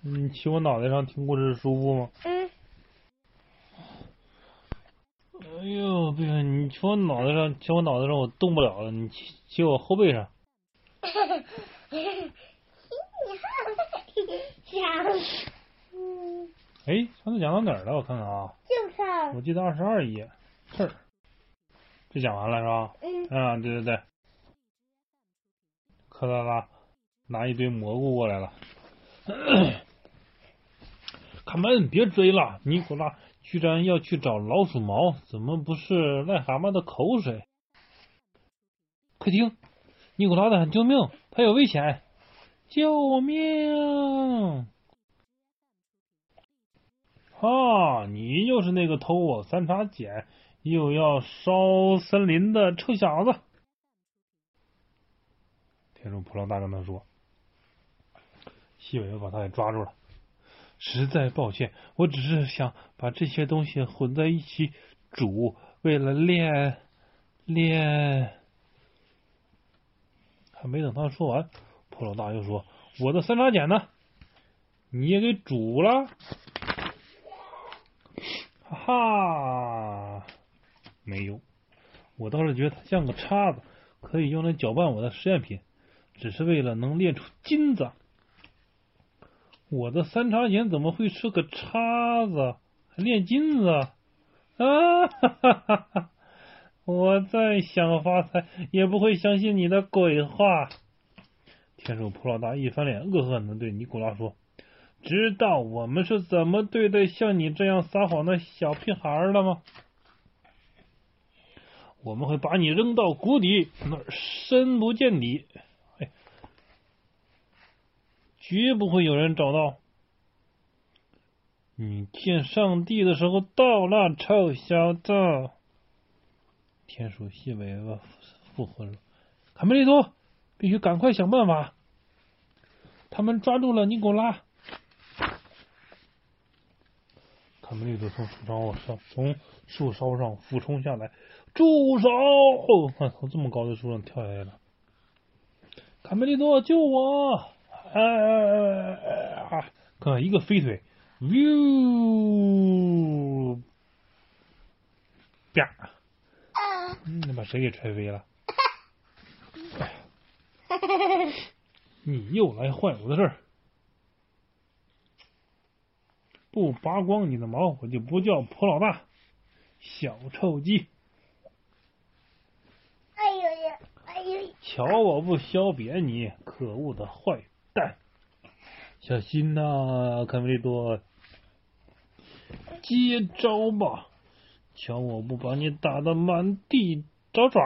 你骑我脑袋上听故事舒服吗？嗯。哎呦，不行！你骑我脑袋上，骑我脑袋上，我动不了了。你骑骑我后背上。哎，上次讲到哪儿了？我看看啊。就是。我记得二十二页这儿，这讲完了是吧？嗯。啊，对对对。克拉拉拿一堆蘑菇过来了。卡门，别追了！尼古拉居然要去找老鼠毛，怎么不是癞蛤蟆的口水？快听，尼古拉在喊救命，他有危险！救命！啊，你就是那个偷我三叉戟又要烧森林的臭小子！田中普朗大跟他说。西尾又把他给抓住了，实在抱歉，我只是想把这些东西混在一起煮，为了练练。还没等他说完，普老大又说：“我的三叉戟呢？你也给煮了？”哈哈，没用，我倒是觉得它像个叉子，可以用来搅拌我的实验品，只是为了能炼出金子。我的三叉戟怎么会是个叉子？炼金子？啊哈哈哈哈！我再想发财，也不会相信你的鬼话。天主普老大一翻脸，恶狠狠的对尼古拉说：“知道我们是怎么对待像你这样撒谎的小屁孩的吗？我们会把你扔到谷底，那儿深不见底。”绝不会有人找到。你见上帝的时候到了，臭小子！天鼠细尾巴附和着：“卡梅利多，必须赶快想办法。”他们抓住了尼古拉。卡梅利多从树梢上从树梢上俯冲下来，住手！看从这么高的树上跳下来了。卡梅利多，救我！哎哎哎啊！看一个飞腿，view，啪！你把谁给踹飞了？你又来坏我的事儿！不拔光你的毛，我就不叫婆老大，小臭鸡！哎呦呀！哎呦！瞧我不削扁你，可恶的坏蛋！小心呐，卡梅利多！接招吧！瞧我不把你打的满地找爪！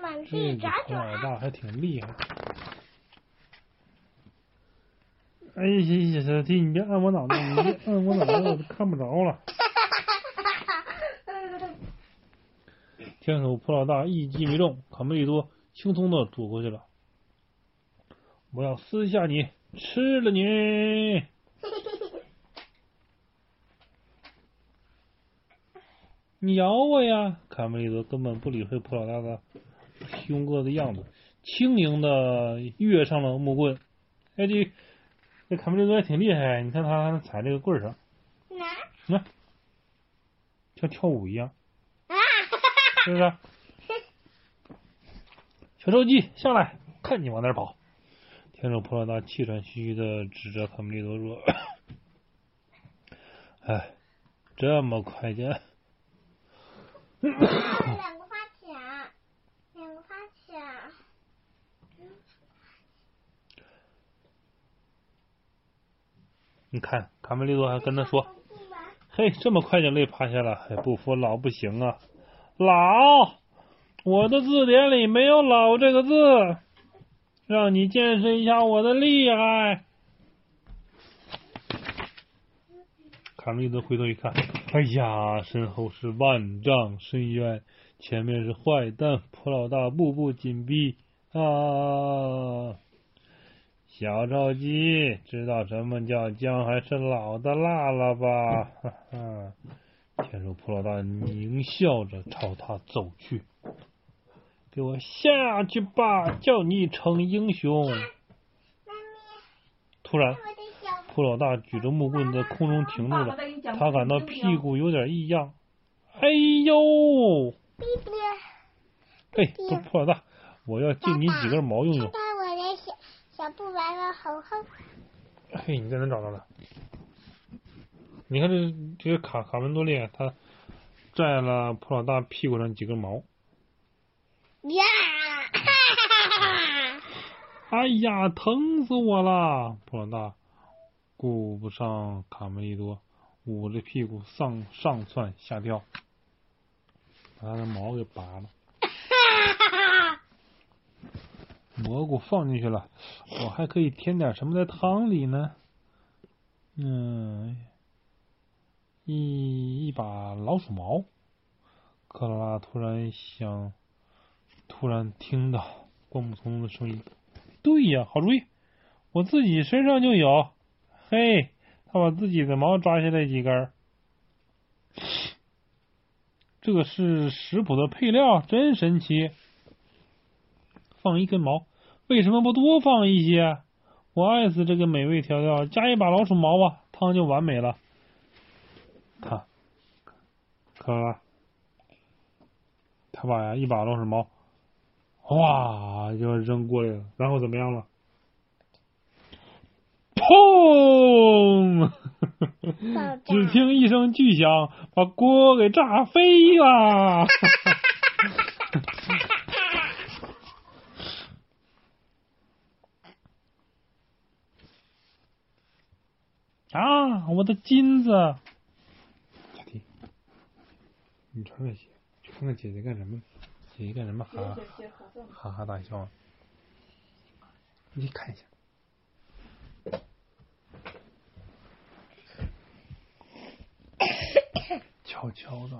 满地找爪！老大还挺厉害。哎呀，小弟，你别按我脑袋，你别按我脑袋，我都看不着了。天手普老大一击没中，卡梅利多轻松的躲过去了。我要撕下你，吃了你！你咬我呀！卡梅利多根本不理会普老大的凶恶的样子，轻盈的跃上了木棍。哎，这这卡梅利多也挺厉害，你看他还能踩这个棍上，你看像跳舞一样，啊，是不是？小臭鸡，下来，看你往哪跑！天主普罗大气喘吁吁的指着卡梅利多说：“哎，这么快就……两个发卡，两个发卡。你看，卡梅利多还跟他说：‘嘿，这么快就累趴下了，还不服老不行啊！老，我的字典里没有‘老’这个字。”让你见识一下我的厉害！卡梅利多回头一看，哎呀，身后是万丈深渊，前面是坏蛋普老大，步步紧逼啊！小赵鸡，知道什么叫姜还是老的辣了吧？哈 哈，天鼠普老大狞笑着朝他走去。给我下去吧，叫你成英雄！妈咪，突然，普老大举着木棍在空中停住了，他感到屁股有点异样。哎呦！哎，不普老大，我要借你几根毛用用。看看我的小小布娃娃好厚。嘿，你在哪找到的？你看这这个卡卡文多利，他拽了普老大屁股上几根毛。呀！哈哈哈！哎呀，疼死我了！普老大顾不上卡梅利多，捂着屁股上上蹿下跳，把他的毛给拔了。蘑菇放进去了，我还可以添点什么在汤里呢？嗯，一一把老鼠毛。克拉拉突然想，突然听到灌木丛的声音。对呀，好主意，我自己身上就有。嘿，他把自己的毛抓下来几根。这个是食谱的配料，真神奇。放一根毛，为什么不多放一些？我爱死这个美味调料，加一把老鼠毛吧，汤就完美了。他，看到了，他把一把老鼠毛，哇就扔过来了，然后怎么样了？砰！只听一声巨响，把锅给炸飞了。啊！我的金子，小弟，你穿个鞋去看看姐姐干什么？姐姐干什么？哈哈哈哈大笑。你去看一下。悄悄的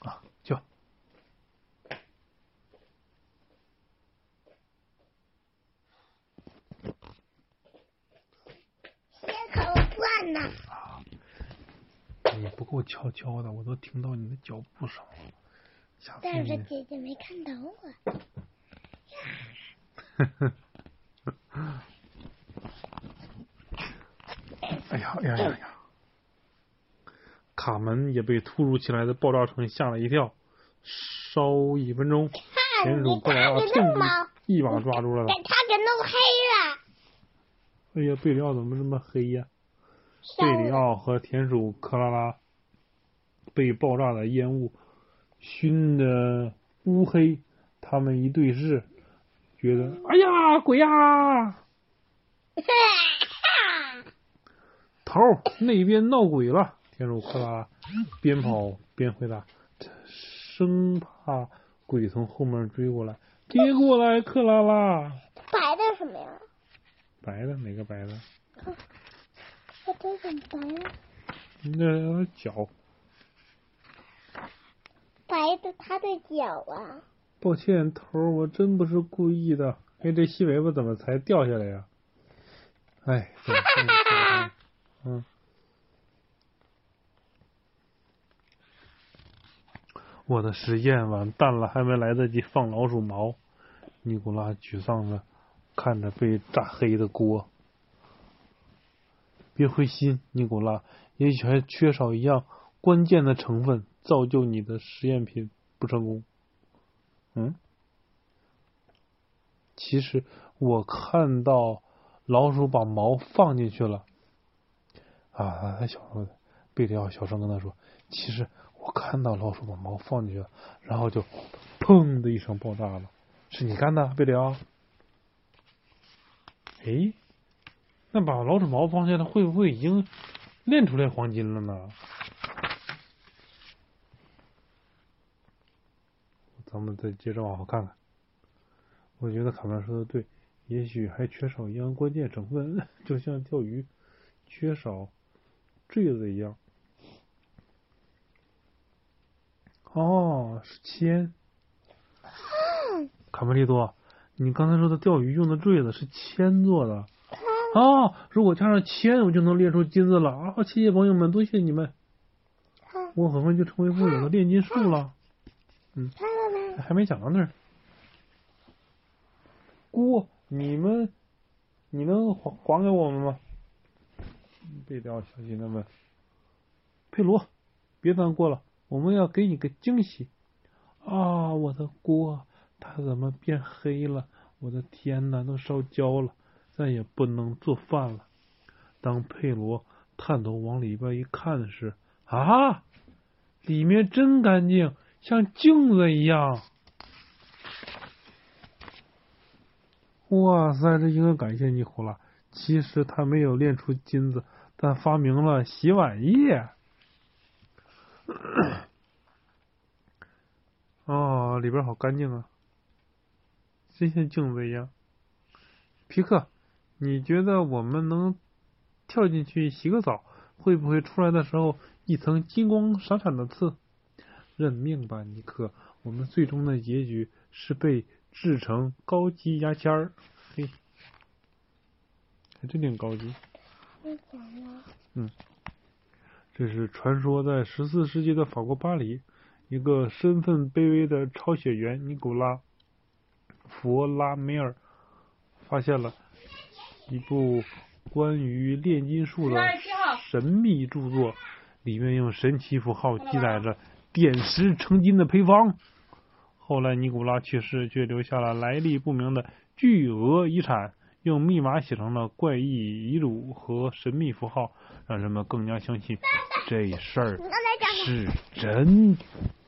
啊，就血口断了。你不够悄悄的，我都听到你的脚步声了。但是姐姐没看到我。哎呀哎呀哎呀！卡门也被突如其来的爆炸声吓了一跳。稍一分钟？一把抓住了给他。他给弄黑了。哎呀，贝里奥怎么这么黑呀？烧贝里奥和田鼠克拉拉被爆炸的烟雾熏得乌黑，他们一对视，觉得哎呀鬼呀！头儿那边闹鬼了！田鼠克拉拉边跑边回答，生怕鬼从后面追过来。别过来，克拉拉！白的什么呀？白的哪个白的？我这怎么白呀？那脚。白的他的脚啊！抱歉，头儿，我真不是故意的。哎，这细尾巴怎么才掉下来呀？哎，嗯。我的实验完蛋了，还没来得及放老鼠毛。尼古拉沮丧的看着被炸黑的锅。别灰心，尼古拉，也许还缺少一样关键的成分，造就你的实验品不成功。嗯，其实我看到老鼠把毛放进去了。啊，他小声，贝里奥小声跟他说：“其实我看到老鼠把毛放进去了，然后就砰的一声爆炸了。是你干的，贝里奥？诶，那把老鼠毛放下它，会不会已经炼出来黄金了呢？咱们再接着往后看看。我觉得卡门说的对，也许还缺少一样关键成分，就像钓鱼缺少坠子一样。哦，是铅。卡梅利多，你刚才说的钓鱼用的坠子是铅做的。看啊！如果加上铅，我就能炼出金子了啊！谢谢朋友们，多谢你们，我很快就成为富有的炼金术了。嗯？还没讲到那儿，锅，你们，你能还还给我们吗？贝雕小心的问。佩罗，别难过了，我们要给你个惊喜。啊，我的锅，它怎么变黑了？我的天呐，都烧焦了，再也不能做饭了。当佩罗探头往里边一看时，啊，里面真干净，像镜子一样。哇塞，这应该感谢尼古拉。其实他没有炼出金子，但发明了洗碗液。哦，里边好干净啊，真像镜子一样。皮克，你觉得我们能跳进去洗个澡，会不会出来的时候一层金光闪闪的刺？认命吧，尼克，我们最终的结局是被制成高级牙签儿。嘿，还真挺高级。你讲呢？这是传说在十四世纪的法国巴黎，一个身份卑微的抄写员尼古拉·弗拉梅尔发现了一部关于炼金术的神秘著作，里面用神奇符号记载着点石成金的配方。后来尼古拉去世，却留下了来历不明的巨额遗产，用密码写成了怪异遗嘱和神秘符号，让人们更加相信这事儿是真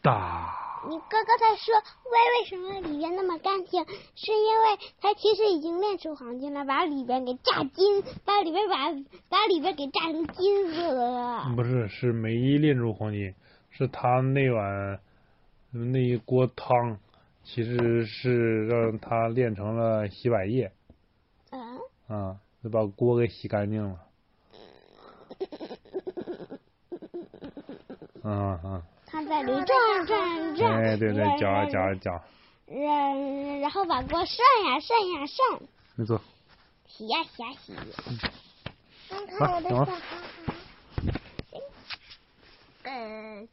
的。你哥哥在说为为什么里边那么干净，是因为他其实已经炼出黄金了，把里边给榨金，把里边把把里边给榨成金子了。不是，是没炼出黄金，是他那碗那一锅汤，其实是让他炼成了洗碗液嗯，啊，就把锅给洗干净了。嗯 嗯，他在里转转转，哎，对对，然搅啊搅，然然后把锅涮呀涮呀涮，没错。洗呀洗呀洗。好讲完呃。